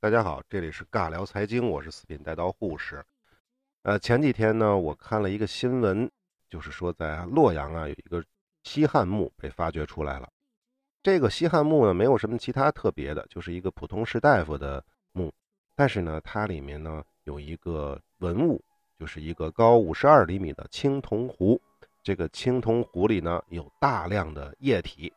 大家好，这里是尬聊财经，我是四品带刀护士。呃，前几天呢，我看了一个新闻，就是说在洛阳啊，有一个西汉墓被发掘出来了。这个西汉墓呢，没有什么其他特别的，就是一个普通士大夫的墓。但是呢，它里面呢有一个文物，就是一个高五十二厘米的青铜壶。这个青铜壶里呢有大量的液体，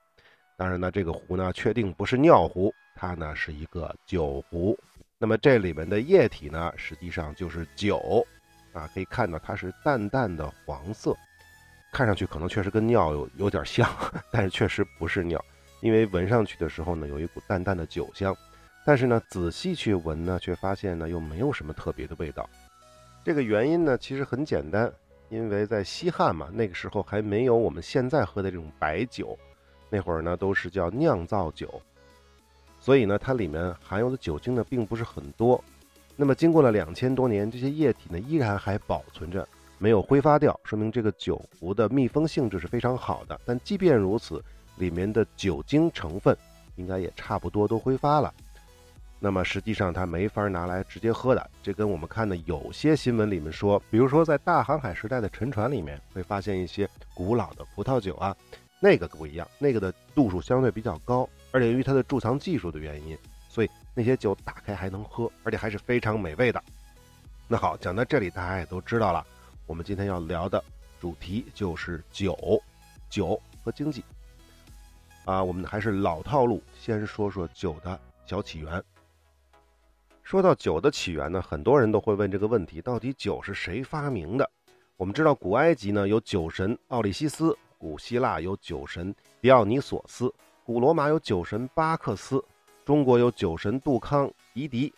当然呢，这个壶呢确定不是尿壶。它呢是一个酒壶，那么这里面的液体呢，实际上就是酒，啊，可以看到它是淡淡的黄色，看上去可能确实跟尿有有点像，但是确实不是尿，因为闻上去的时候呢，有一股淡淡的酒香，但是呢，仔细去闻呢，却发现呢又没有什么特别的味道。这个原因呢，其实很简单，因为在西汉嘛，那个时候还没有我们现在喝的这种白酒，那会儿呢都是叫酿造酒。所以呢，它里面含有的酒精呢，并不是很多。那么经过了两千多年，这些液体呢，依然还保存着，没有挥发掉，说明这个酒壶的密封性质是非常好的。但即便如此，里面的酒精成分应该也差不多都挥发了。那么实际上它没法拿来直接喝的。这跟我们看的有些新闻里面说，比如说在大航海时代的沉船里面会发现一些古老的葡萄酒啊，那个不一样，那个的度数相对比较高。而且由于它的贮藏技术的原因，所以那些酒打开还能喝，而且还是非常美味的。那好，讲到这里，大家也都知道了，我们今天要聊的主题就是酒、酒和经济。啊，我们还是老套路，先说说酒的小起源。说到酒的起源呢，很多人都会问这个问题：到底酒是谁发明的？我们知道，古埃及呢有酒神奥利西斯，古希腊有酒神狄奥尼索斯。古罗马有酒神巴克斯，中国有酒神杜康、夷狄，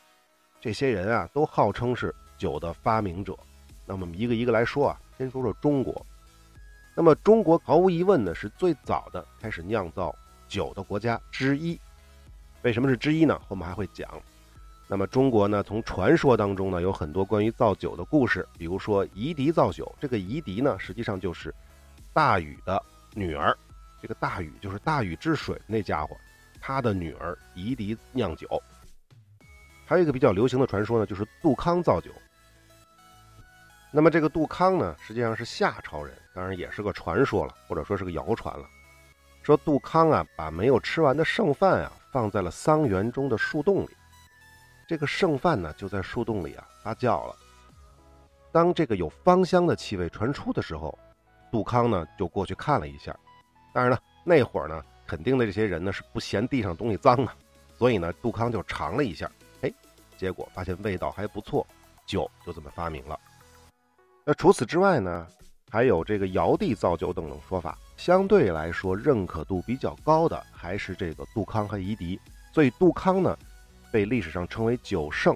这些人啊都号称是酒的发明者。那么一个一个来说啊，先说说中国。那么中国毫无疑问呢是最早的开始酿造酒的国家之一。为什么是之一呢？后面还会讲。那么中国呢，从传说当中呢有很多关于造酒的故事，比如说夷狄造酒。这个夷狄呢，实际上就是大禹的女儿。这个大禹就是大禹治水那家伙，他的女儿夷狄酿酒。还有一个比较流行的传说呢，就是杜康造酒。那么这个杜康呢，实际上是夏朝人，当然也是个传说了，或者说是个谣传了。说杜康啊，把没有吃完的剩饭啊，放在了桑园中的树洞里。这个剩饭呢，就在树洞里啊发酵了。当这个有芳香的气味传出的时候，杜康呢就过去看了一下。当然了，那会儿呢，肯定的这些人呢是不嫌地上东西脏啊，所以呢，杜康就尝了一下，哎，结果发现味道还不错，酒就这么发明了。那除此之外呢，还有这个尧帝造酒等等说法，相对来说认可度比较高的还是这个杜康和夷狄，所以杜康呢，被历史上称为酒圣。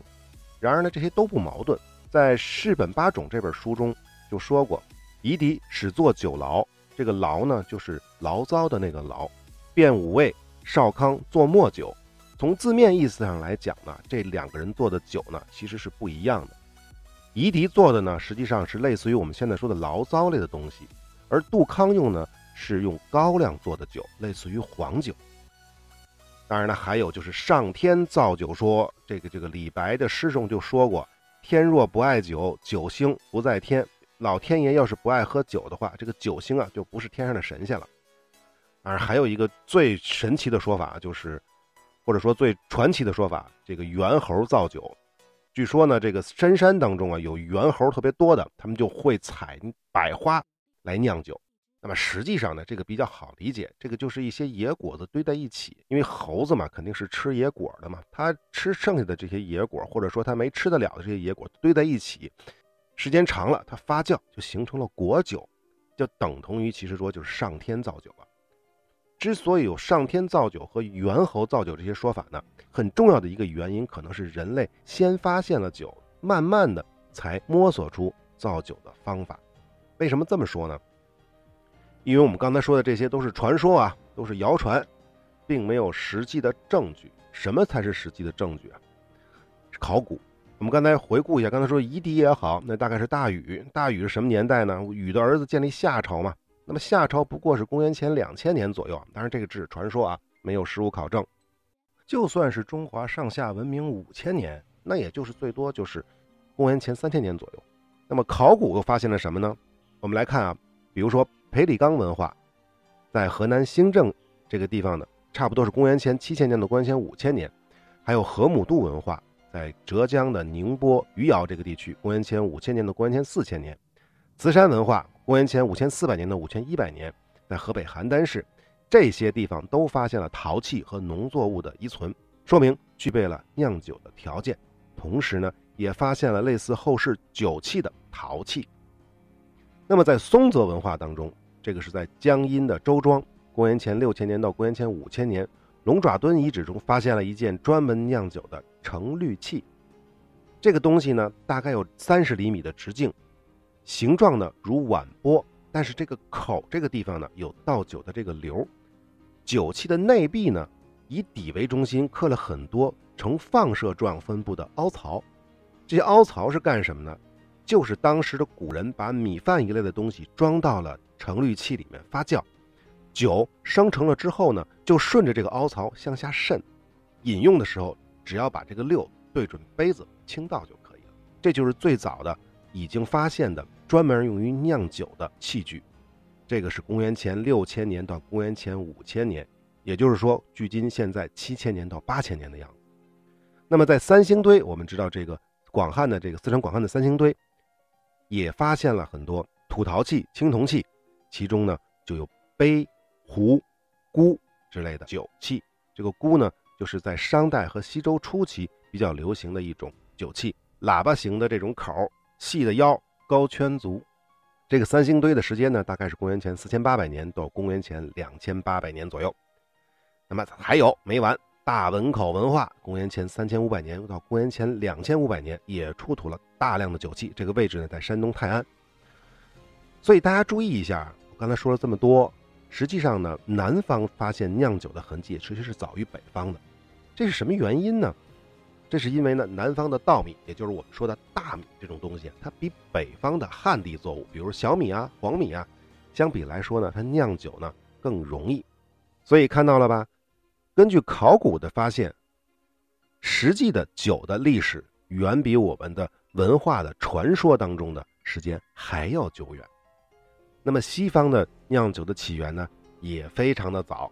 然而呢，这些都不矛盾，在《世本八种》这本书中就说过，夷狄始作酒牢。这个醪呢，就是醪糟的那个醪，变五味。少康做墨酒，从字面意思上来讲呢，这两个人做的酒呢，其实是不一样的。夷狄做的呢，实际上是类似于我们现在说的醪糟类的东西，而杜康用呢，是用高粱做的酒，类似于黄酒。当然呢，还有就是上天造酒说，这个这个李白的诗中就说过：“天若不爱酒，酒星不在天。”老天爷要是不爱喝酒的话，这个酒星啊就不是天上的神仙了。当然，还有一个最神奇的说法，就是，或者说最传奇的说法，这个猿猴造酒。据说呢，这个深山当中啊有猿猴特别多的，他们就会采百花来酿酒。那么实际上呢，这个比较好理解，这个就是一些野果子堆在一起，因为猴子嘛肯定是吃野果的嘛，它吃剩下的这些野果，或者说它没吃得了的这些野果堆在一起。时间长了，它发酵就形成了果酒，就等同于其实说就是上天造酒了。之所以有上天造酒和猿猴造酒这些说法呢，很重要的一个原因可能是人类先发现了酒，慢慢的才摸索出造酒的方法。为什么这么说呢？因为我们刚才说的这些都是传说啊，都是谣传，并没有实际的证据。什么才是实际的证据啊？考古。我们刚才回顾一下，刚才说夷狄也好，那大概是大禹。大禹是什么年代呢？禹的儿子建立夏朝嘛。那么夏朝不过是公元前两千年左右，当然这个只是传说啊，没有实物考证。就算是中华上下文明五千年，那也就是最多就是公元前三千年左右。那么考古又发现了什么呢？我们来看啊，比如说裴李岗文化，在河南兴正这个地方呢，差不多是公元前七千年到公元前五千年；还有河姆渡文化，在浙江的宁波余姚这个地区，公元前五千年到公元前四千年；磁山文化，公元前五千四百年到五千一百年，在河北邯郸市，这些地方都发现了陶器和农作物的遗存，说明具备了酿酒的条件。同时呢，也发现了类似后世酒器的陶器。那么在松泽文化当中，这个是在江阴的周庄，公元前六千年到公元前五千年，龙爪墩遗址中发现了一件专门酿酒的盛滤器。这个东西呢，大概有三十厘米的直径，形状呢如碗钵，但是这个口这个地方呢有倒酒的这个流。酒器的内壁呢，以底为中心刻了很多呈放射状分布的凹槽，这些凹槽是干什么呢？就是当时的古人把米饭一类的东西装到了盛滤器里面发酵，酒生成了之后呢，就顺着这个凹槽向下渗，饮用的时候只要把这个六对准杯子倾倒就可以了。这就是最早的已经发现的专门用于酿酒的器具。这个是公元前六千年到公元前五千年，也就是说距今现在七千年到八千年的样子。那么在三星堆，我们知道这个广汉的这个四川广汉的三星堆。也发现了很多土陶器、青铜器，其中呢就有杯、壶、箍之类的酒器。这个箍呢，就是在商代和西周初期比较流行的一种酒器，喇叭形的这种口，细的腰，高圈足。这个三星堆的时间呢，大概是公元前四千八百年到公元前两千八百年左右。那么还有没完。大汶口文化，公元前三千五百年到公元前两千五百年，也出土了大量的酒器。这个位置呢，在山东泰安。所以大家注意一下，我刚才说了这么多，实际上呢，南方发现酿酒的痕迹其实是早于北方的。这是什么原因呢？这是因为呢，南方的稻米，也就是我们说的大米这种东西，它比北方的旱地作物，比如小米啊、黄米啊，相比来说呢，它酿酒呢更容易。所以看到了吧？根据考古的发现，实际的酒的历史远比我们的文化的传说当中的时间还要久远。那么西方的酿酒的起源呢，也非常的早。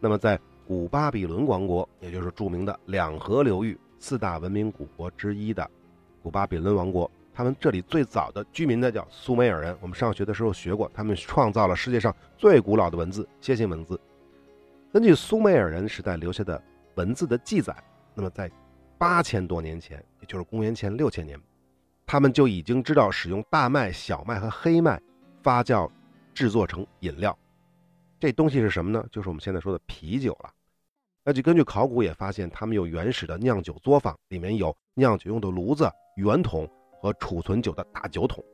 那么在古巴比伦王国，也就是著名的两河流域四大文明古国之一的古巴比伦王国，他们这里最早的居民呢叫苏美尔人。我们上学的时候学过，他们创造了世界上最古老的文字——楔形文字。根据苏美尔人时代留下的文字的记载，那么在八千多年前，也就是公元前六千年，他们就已经知道使用大麦、小麦和黑麦发酵制作成饮料。这东西是什么呢？就是我们现在说的啤酒了。那就根据考古也发现，他们有原始的酿酒作坊，里面有酿酒用的炉子、圆筒和储存酒的大酒桶。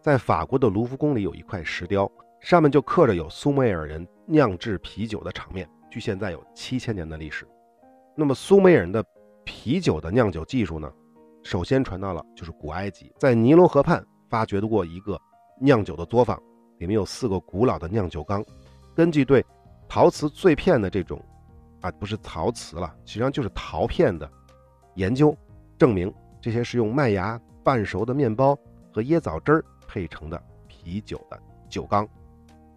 在法国的卢浮宫里有一块石雕。上面就刻着有苏美尔人酿制啤酒的场面，距现在有七千年的历史。那么苏美尔人的啤酒的酿酒技术呢？首先传到了就是古埃及，在尼罗河畔发掘过一个酿酒的作坊，里面有四个古老的酿酒缸。根据对陶瓷碎片的这种啊，不是陶瓷了，实际上就是陶片的研究，证明这些是用麦芽半熟的面包和椰枣汁儿配成的啤酒的酒缸。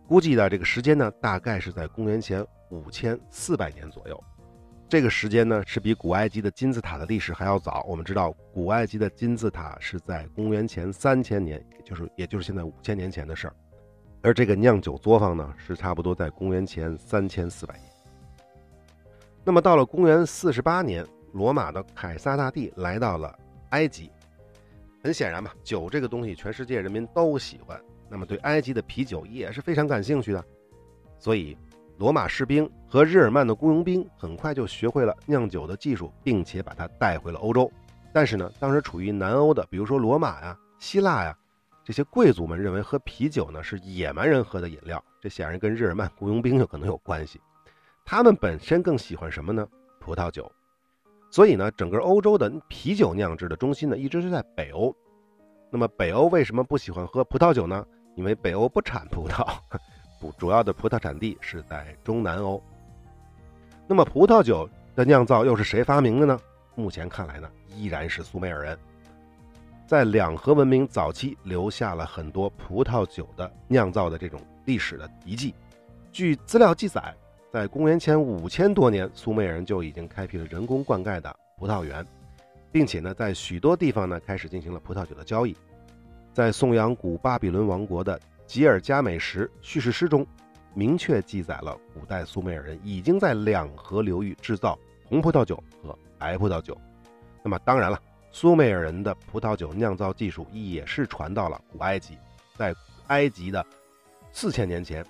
估计的这个时间呢，大概是在公元前五千四百年左右。这个时间呢，是比古埃及的金字塔的历史还要早。我们知道，古埃及的金字塔是在公元前三千年，也就是也就是现在五千年前的事儿。而这个酿酒作坊呢，是差不多在公元前三千四百年。那么到了公元四十八年，罗马的凯撒大帝来到了埃及。很显然嘛，酒这个东西，全世界人民都喜欢。那么对埃及的啤酒也是非常感兴趣的，所以罗马士兵和日耳曼的雇佣兵很快就学会了酿酒的技术，并且把它带回了欧洲。但是呢，当时处于南欧的，比如说罗马呀、希腊呀，这些贵族们认为喝啤酒呢是野蛮人喝的饮料，这显然跟日耳曼雇佣兵有可能有关系。他们本身更喜欢什么呢？葡萄酒。所以呢，整个欧洲的啤酒酿制的中心呢，一直是在北欧。那么北欧为什么不喜欢喝葡萄酒呢？因为北欧不产葡萄，主要的葡萄产地是在中南欧。那么葡萄酒的酿造又是谁发明的呢？目前看来呢，依然是苏美尔人。在两河文明早期，留下了很多葡萄酒的酿造的这种历史的遗迹。据资料记载，在公元前五千多年，苏美尔人就已经开辟了人工灌溉的葡萄园，并且呢，在许多地方呢，开始进行了葡萄酒的交易。在颂扬古巴比伦王国的吉尔加美什叙事诗中，明确记载了古代苏美尔人已经在两河流域制造红葡萄酒和白葡萄酒。那么，当然了。苏美尔人的葡萄酒酿造技术也是传到了古埃及，在埃及的四千年前，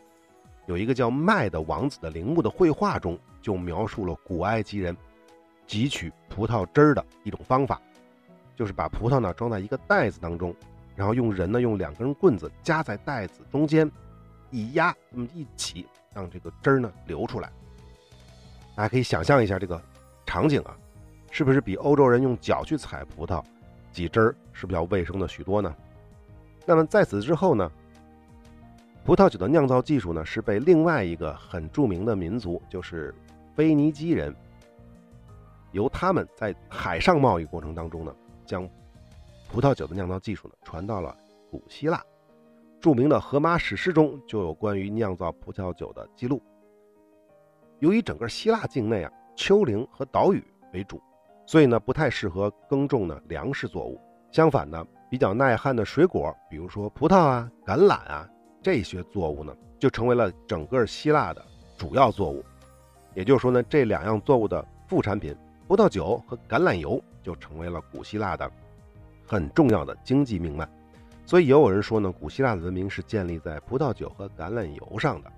有一个叫麦的王子的陵墓的绘画中，就描述了古埃及人汲取葡萄汁儿的一种方法，就是把葡萄呢装在一个袋子当中，然后用人呢用两根棍子夹在袋子中间，一压，那么一挤，让这个汁儿呢流出来。大家可以想象一下这个场景啊。是不是比欧洲人用脚去采葡萄、挤汁儿，是不是要卫生的许多呢？那么在此之后呢，葡萄酒的酿造技术呢是被另外一个很著名的民族，就是腓尼基人，由他们在海上贸易过程当中呢，将葡萄酒的酿造技术呢传到了古希腊。著名的《荷马史诗》中就有关于酿造葡萄酒的记录。由于整个希腊境内啊，丘陵和岛屿为主。所以呢，不太适合耕种的粮食作物。相反呢，比较耐旱的水果，比如说葡萄啊、橄榄啊这些作物呢，就成为了整个希腊的主要作物。也就是说呢，这两样作物的副产品——葡萄酒和橄榄油，就成为了古希腊的很重要的经济命脉。所以也有人说呢，古希腊的文明是建立在葡萄酒和橄榄油上的。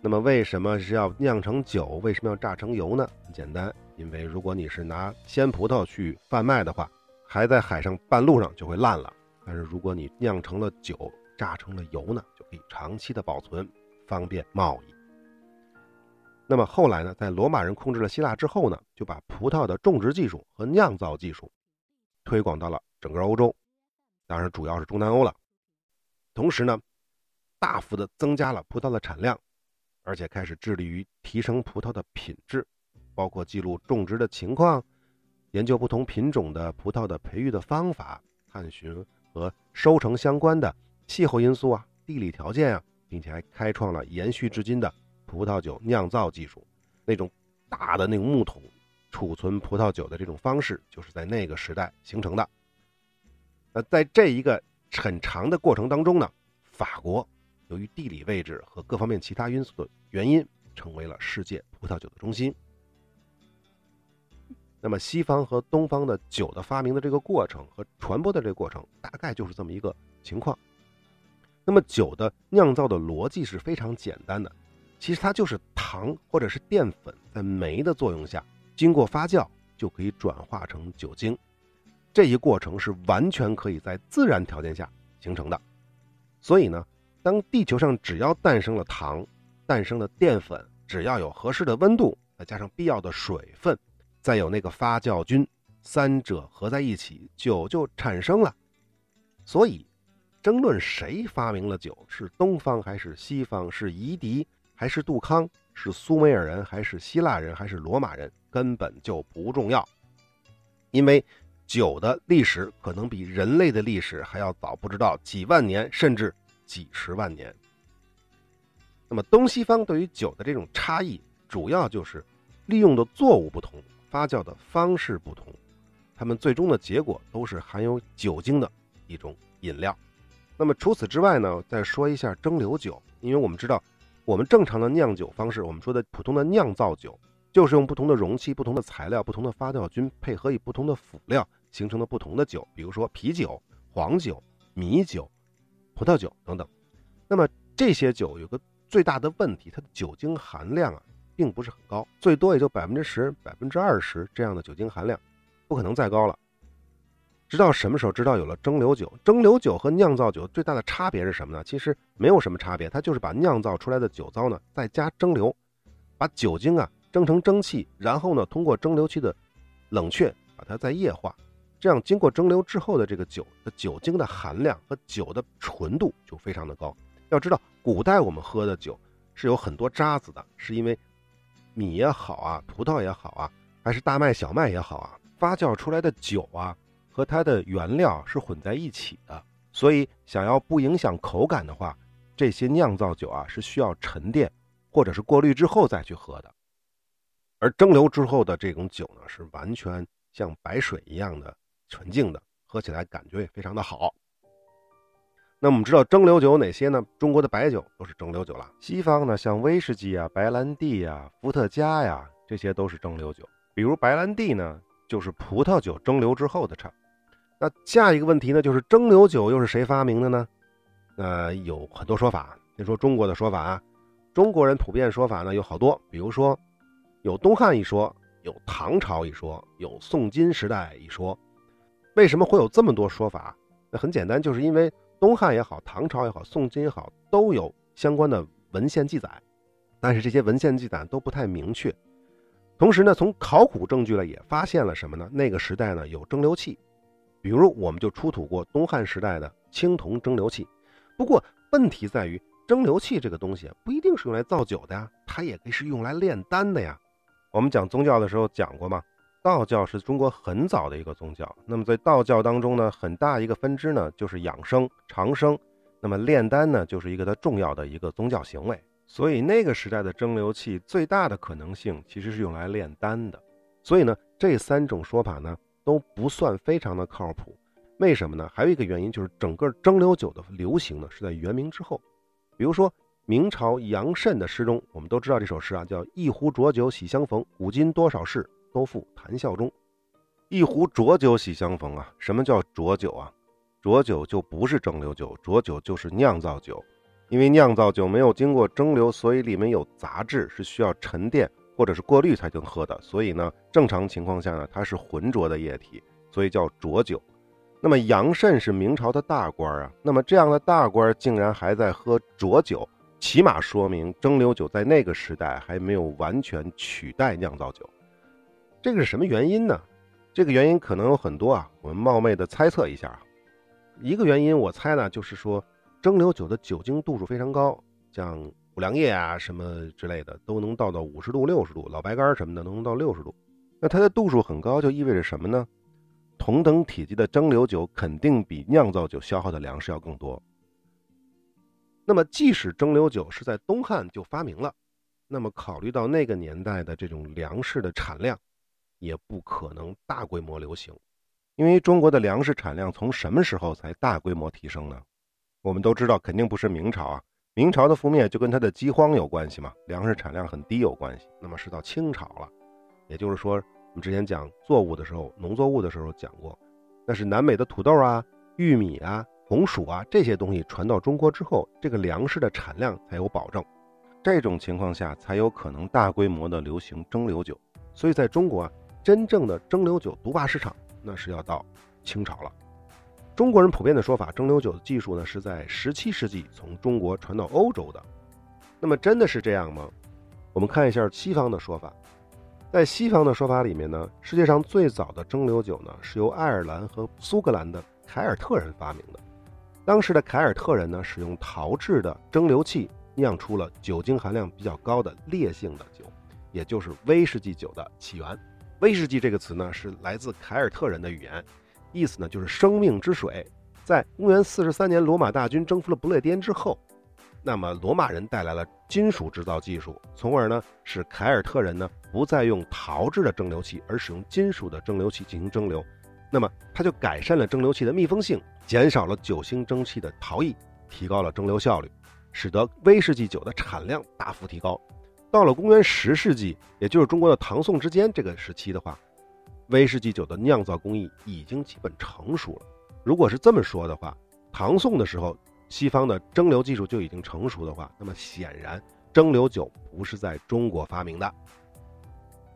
那么，为什么是要酿成酒？为什么要榨成油呢？很简单。因为如果你是拿鲜葡萄去贩卖的话，还在海上半路上就会烂了。但是如果你酿成了酒，榨成了油呢，就可以长期的保存，方便贸易。那么后来呢，在罗马人控制了希腊之后呢，就把葡萄的种植技术和酿造技术推广到了整个欧洲，当然主要是中南欧了。同时呢，大幅的增加了葡萄的产量，而且开始致力于提升葡萄的品质。包括记录种植的情况，研究不同品种的葡萄的培育的方法，探寻和收成相关的气候因素啊、地理条件啊，并且还开创了延续至今的葡萄酒酿造技术。那种大的那种木桶储存葡萄酒的这种方式，就是在那个时代形成的。那在这一个很长的过程当中呢，法国由于地理位置和各方面其他因素的原因，成为了世界葡萄酒的中心。那么，西方和东方的酒的发明的这个过程和传播的这个过程，大概就是这么一个情况。那么，酒的酿造的逻辑是非常简单的，其实它就是糖或者是淀粉在酶的作用下，经过发酵就可以转化成酒精。这一过程是完全可以在自然条件下形成的。所以呢，当地球上只要诞生了糖，诞生了淀粉，只要有合适的温度，再加上必要的水分。再有那个发酵菌，三者合在一起，酒就产生了。所以，争论谁发明了酒，是东方还是西方，是夷狄还是杜康，是苏美尔人还是希腊人还是罗马人，根本就不重要。因为酒的历史可能比人类的历史还要早，不知道几万年甚至几十万年。那么，东西方对于酒的这种差异，主要就是利用的作物不同。发酵的方式不同，它们最终的结果都是含有酒精的一种饮料。那么除此之外呢？再说一下蒸馏酒，因为我们知道，我们正常的酿酒方式，我们说的普通的酿造酒，就是用不同的容器、不同的材料、不同的发酵菌，配合以不同的辅料形成的不同的酒，比如说啤酒、黄酒、米酒、葡萄酒等等。那么这些酒有个最大的问题，它的酒精含量啊。并不是很高，最多也就百分之十、百分之二十这样的酒精含量，不可能再高了。直到什么时候？直到有了蒸馏酒。蒸馏酒和酿造酒最大的差别是什么呢？其实没有什么差别，它就是把酿造出来的酒糟呢再加蒸馏，把酒精啊蒸成蒸汽，然后呢通过蒸馏器的冷却把它再液化，这样经过蒸馏之后的这个酒的酒精的含量和酒的纯度就非常的高。要知道，古代我们喝的酒是有很多渣子的，是因为。米也好啊，葡萄也好啊，还是大麦、小麦也好啊，发酵出来的酒啊，和它的原料是混在一起的。所以，想要不影响口感的话，这些酿造酒啊是需要沉淀或者是过滤之后再去喝的。而蒸馏之后的这种酒呢，是完全像白水一样的纯净的，喝起来感觉也非常的好。那我们知道蒸馏酒哪些呢？中国的白酒都是蒸馏酒了。西方呢，像威士忌啊、白兰地呀、伏特加呀，这些都是蒸馏酒。比如白兰地呢，就是葡萄酒蒸馏之后的产。那下一个问题呢，就是蒸馏酒又是谁发明的呢？呃，有很多说法。先说中国的说法啊，中国人普遍说法呢有好多，比如说有东汉一说，有唐朝一说，有宋金时代一说。为什么会有这么多说法？那很简单，就是因为。东汉也好，唐朝也好，宋金也好，都有相关的文献记载，但是这些文献记载都不太明确。同时呢，从考古证据呢也发现了什么呢？那个时代呢有蒸馏器，比如我们就出土过东汉时代的青铜蒸馏器。不过问题在于，蒸馏器这个东西不一定是用来造酒的呀，它也可以是用来炼丹的呀。我们讲宗教的时候讲过吗？道教是中国很早的一个宗教，那么在道教当中呢，很大一个分支呢就是养生长生，那么炼丹呢就是一个它重要的一个宗教行为。所以那个时代的蒸馏器最大的可能性其实是用来炼丹的。所以呢，这三种说法呢都不算非常的靠谱。为什么呢？还有一个原因就是整个蒸馏酒的流行呢是在元明之后。比如说明朝杨慎的诗中，我们都知道这首诗啊，叫“一壶浊酒喜相逢，古今多少事”。都付谈笑中，一壶浊酒喜相逢啊！什么叫浊酒啊？浊酒就不是蒸馏酒，浊酒就是酿造酒。因为酿造酒没有经过蒸馏，所以里面有杂质，是需要沉淀或者是过滤才能喝的。所以呢，正常情况下呢，它是浑浊的液体，所以叫浊酒。那么杨慎是明朝的大官啊，那么这样的大官竟然还在喝浊酒，起码说明蒸馏酒在那个时代还没有完全取代酿造酒。这个是什么原因呢？这个原因可能有很多啊，我们冒昧的猜测一下啊。一个原因我猜呢，就是说蒸馏酒的酒精度数非常高，像五粮液啊什么之类的都能到到五十度、六十度，老白干什么的都能到六十度。那它的度数很高，就意味着什么呢？同等体积的蒸馏酒肯定比酿造酒消耗的粮食要更多。那么即使蒸馏酒是在东汉就发明了，那么考虑到那个年代的这种粮食的产量。也不可能大规模流行，因为中国的粮食产量从什么时候才大规模提升呢？我们都知道，肯定不是明朝啊。明朝的覆灭就跟它的饥荒有关系嘛，粮食产量很低有关系。那么是到清朝了，也就是说，我们之前讲作物的时候，农作物的时候讲过，那是南美的土豆啊、玉米啊、红薯啊这些东西传到中国之后，这个粮食的产量才有保证。这种情况下才有可能大规模的流行蒸馏酒。所以在中国啊。真正的蒸馏酒独霸市场，那是要到清朝了。中国人普遍的说法，蒸馏酒的技术呢是在十七世纪从中国传到欧洲的。那么真的是这样吗？我们看一下西方的说法。在西方的说法里面呢，世界上最早的蒸馏酒呢是由爱尔兰和苏格兰的凯尔特人发明的。当时的凯尔特人呢使用陶制的蒸馏器酿出了酒精含量比较高的烈性的酒，也就是威士忌酒的起源。威士忌这个词呢，是来自凯尔特人的语言，意思呢就是生命之水。在公元四十三年，罗马大军征服了不列颠之后，那么罗马人带来了金属制造技术，从而呢使凯尔特人呢不再用陶制的蒸馏器，而使用金属的蒸馏器进行蒸馏。那么它就改善了蒸馏器的密封性，减少了酒精蒸汽的逃逸，提高了蒸馏效率，使得威士忌酒的产量大幅提高。到了公元十世纪，也就是中国的唐宋之间这个时期的话，威士忌酒的酿造工艺已经基本成熟了。如果是这么说的话，唐宋的时候，西方的蒸馏技术就已经成熟的话，那么显然蒸馏酒不是在中国发明的。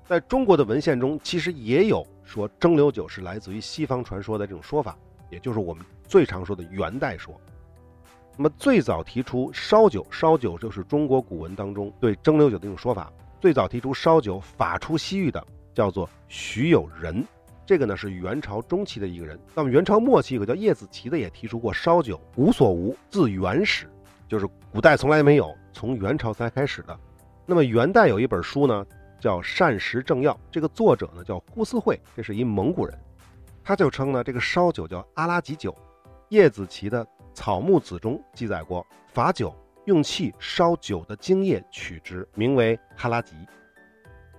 在中国的文献中，其实也有说蒸馏酒是来自于西方传说的这种说法，也就是我们最常说的元代说。那么最早提出烧酒，烧酒就是中国古文当中对蒸馏酒的一种说法。最早提出烧酒法出西域的叫做徐有仁，这个呢是元朝中期的一个人。那么元朝末期有个叫叶子奇的也提出过烧酒无所无，自原始，就是古代从来没有，从元朝才开始的。那么元代有一本书呢，叫膳食正要，这个作者呢叫呼思慧，这是一蒙古人，他就称呢这个烧酒叫阿拉吉酒。叶子奇的《草木子》中记载过，法酒用气烧酒的精液取之，名为哈拉吉。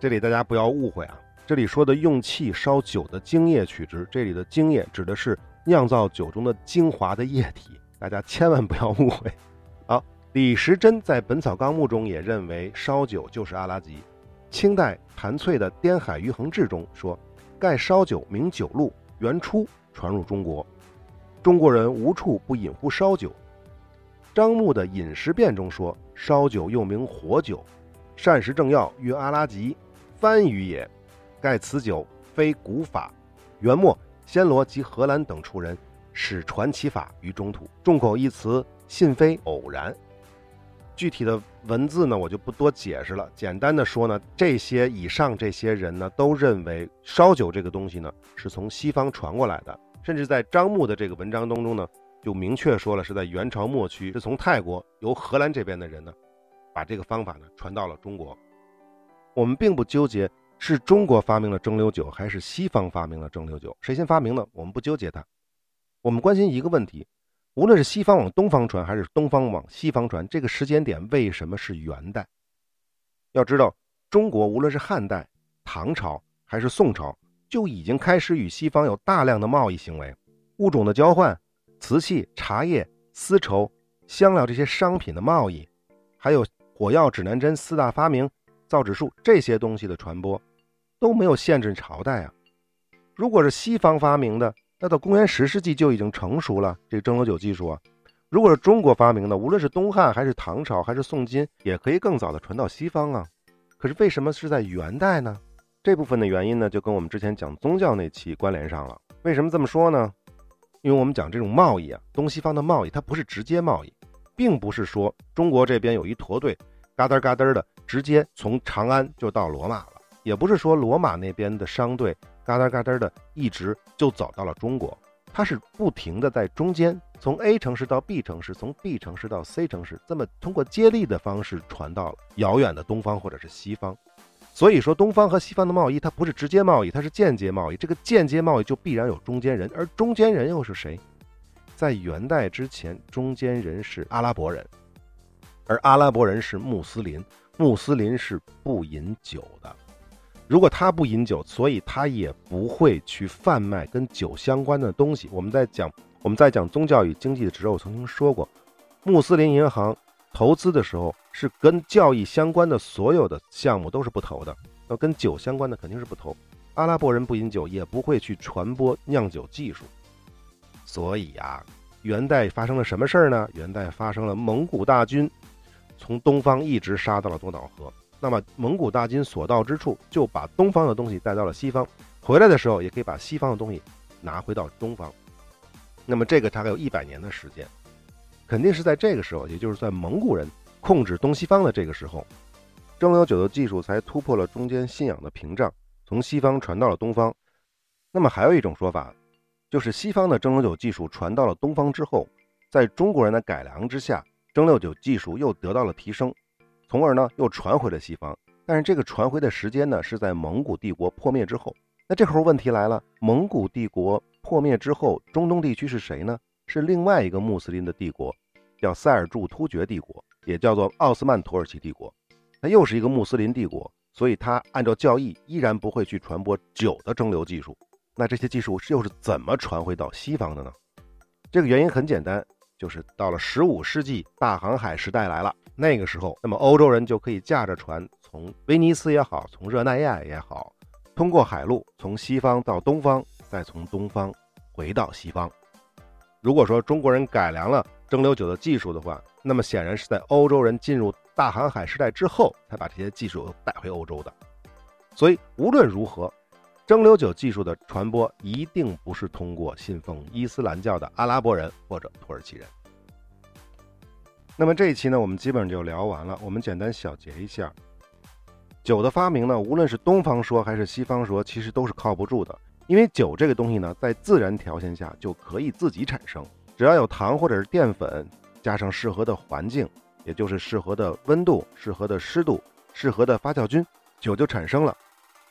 这里大家不要误会啊，这里说的用气烧酒的精液取之，这里的精液指的是酿造酒中的精华的液体，大家千万不要误会。好，李时珍在《本草纲目》中也认为烧酒就是阿拉吉。清代谭翠的《滇海余衡志》中说，盖烧酒名酒露，原初传入中国。中国人无处不饮乎烧酒。张牧的《饮食变》中说，烧酒又名火酒，膳食正要，曰阿拉吉，番禺也。盖此酒非古法，元末暹罗及荷兰等处人始传其法于中土。众口一词，信非偶然。具体的文字呢，我就不多解释了。简单的说呢，这些以上这些人呢，都认为烧酒这个东西呢，是从西方传过来的。甚至在张牧的这个文章当中呢，就明确说了是在元朝末期是从泰国由荷兰这边的人呢，把这个方法呢传到了中国。我们并不纠结是中国发明了蒸馏酒还是西方发明了蒸馏酒，谁先发明的我们不纠结它。我们关心一个问题：无论是西方往东方传还是东方往西方传，这个时间点为什么是元代？要知道，中国无论是汉代、唐朝还是宋朝。就已经开始与西方有大量的贸易行为，物种的交换、瓷器、茶叶、丝绸、香料这些商品的贸易，还有火药、指南针四大发明、造纸术这些东西的传播，都没有限制朝代啊。如果是西方发明的，那到公元十世纪就已经成熟了。这个蒸馏酒技术啊，如果是中国发明的，无论是东汉还是唐朝还是宋金，也可以更早的传到西方啊。可是为什么是在元代呢？这部分的原因呢，就跟我们之前讲宗教那期关联上了。为什么这么说呢？因为我们讲这种贸易啊，东西方的贸易，它不是直接贸易，并不是说中国这边有一驼队，嘎噔嘎噔的直接从长安就到罗马了，也不是说罗马那边的商队嘎噔嘎噔的一直就走到了中国，它是不停的在中间，从 A 城市到 B 城市，从 B 城市到 C 城市，这么通过接力的方式传到了遥远的东方或者是西方。所以说，东方和西方的贸易，它不是直接贸易，它是间接贸易。这个间接贸易就必然有中间人，而中间人又是谁？在元代之前，中间人是阿拉伯人，而阿拉伯人是穆斯林，穆斯林是不饮酒的。如果他不饮酒，所以他也不会去贩卖跟酒相关的东西。我们在讲我们在讲宗教与经济的时候，我曾经说过，穆斯林银行。投资的时候是跟教义相关的所有的项目都是不投的，要跟酒相关的肯定是不投。阿拉伯人不饮酒，也不会去传播酿酒技术。所以啊，元代发生了什么事儿呢？元代发生了蒙古大军从东方一直杀到了多瑙河，那么蒙古大军所到之处，就把东方的东西带到了西方，回来的时候也可以把西方的东西拿回到东方。那么这个大概有一百年的时间。肯定是在这个时候，也就是在蒙古人控制东西方的这个时候，蒸馏酒的技术才突破了中间信仰的屏障，从西方传到了东方。那么还有一种说法，就是西方的蒸馏酒技术传到了东方之后，在中国人的改良之下，蒸馏酒技术又得到了提升，从而呢又传回了西方。但是这个传回的时间呢，是在蒙古帝国破灭之后。那这会儿问题来了，蒙古帝国破灭之后，中东地区是谁呢？是另外一个穆斯林的帝国。叫塞尔柱突厥帝国，也叫做奥斯曼土耳其帝国，它又是一个穆斯林帝国，所以它按照教义依然不会去传播酒的蒸馏技术。那这些技术又是怎么传回到西方的呢？这个原因很简单，就是到了十五世纪，大航海时代来了。那个时候，那么欧洲人就可以驾着船，从威尼斯也好，从热那亚也好，通过海路从西方到东方，再从东方回到西方。如果说中国人改良了，蒸馏酒的技术的话，那么显然是在欧洲人进入大航海时代之后，才把这些技术带回欧洲的。所以无论如何，蒸馏酒技术的传播一定不是通过信奉伊斯兰教的阿拉伯人或者土耳其人。那么这一期呢，我们基本上就聊完了。我们简单小结一下，酒的发明呢，无论是东方说还是西方说，其实都是靠不住的，因为酒这个东西呢，在自然条件下就可以自己产生。只要有糖或者是淀粉，加上适合的环境，也就是适合的温度、适合的湿度、适合的发酵菌，酒就产生了。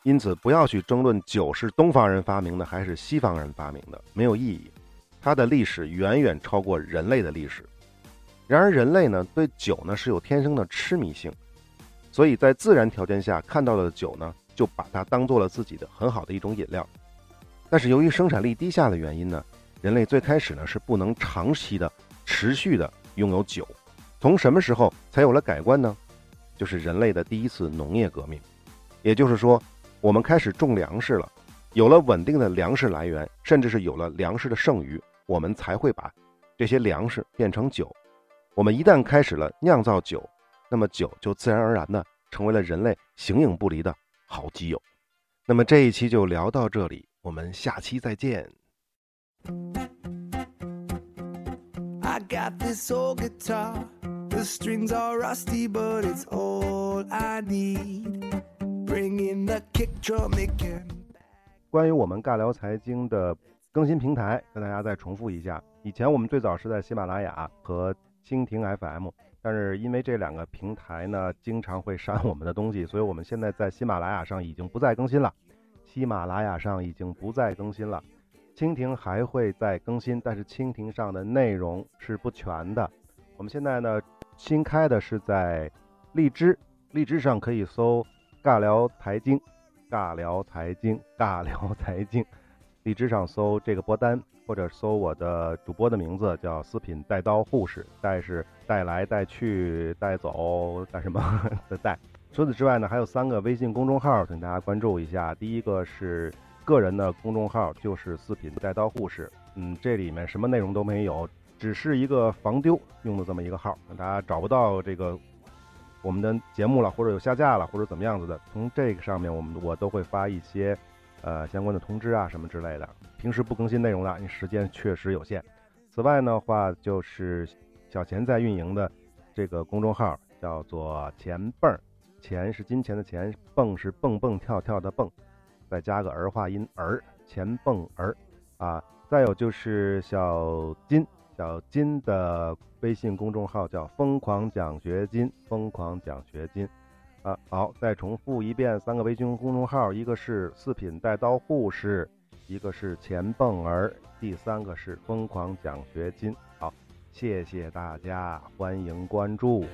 因此，不要去争论酒是东方人发明的还是西方人发明的，没有意义。它的历史远远超过人类的历史。然而，人类呢对酒呢是有天生的痴迷性，所以在自然条件下看到的酒呢，就把它当做了自己的很好的一种饮料。但是由于生产力低下的原因呢，人类最开始呢是不能长期的、持续的拥有酒。从什么时候才有了改观呢？就是人类的第一次农业革命，也就是说。我们开始种粮食了，有了稳定的粮食来源，甚至是有了粮食的剩余，我们才会把这些粮食变成酒。我们一旦开始了酿造酒，那么酒就自然而然的成为了人类形影不离的好基友。那么这一期就聊到这里，我们下期再见。I got this old guitar, the strings are rusty, but it's all I need. 关于我们尬聊财经的更新平台，跟大家再重复一下。以前我们最早是在喜马拉雅和蜻蜓 FM，但是因为这两个平台呢经常会删我们的东西，所以我们现在在喜马拉雅上已经不再更新了。喜马拉雅上已经不再更新了，蜻蜓还会再更新，但是蜻蜓上的内容是不全的。我们现在呢新开的是在荔枝，荔枝上可以搜。尬聊财经，尬聊财经，尬聊财经，荔枝上搜这个播单，或者搜我的主播的名字叫四品带刀护士，带是带来带去带走带什么 的带。除此之外呢，还有三个微信公众号，请大家关注一下。第一个是个人的公众号，就是四品带刀护士，嗯，这里面什么内容都没有，只是一个防丢用的这么一个号，大家找不到这个。我们的节目了，或者有下架了，或者怎么样子的，从这个上面，我们我都会发一些，呃，相关的通知啊，什么之类的。平时不更新内容的，因为时间确实有限。此外的话，就是小钱在运营的这个公众号，叫做钱蹦，钱是金钱的钱，蹦是蹦蹦跳跳的蹦，再加个儿化音儿，钱蹦儿，啊，再有就是小金。小金的微信公众号叫“疯狂奖学金”，疯狂奖学金，啊，好，再重复一遍，三个微信公众号，一个是四品带刀护士，一个是钱蹦儿，第三个是疯狂奖学金。好，谢谢大家，欢迎关注。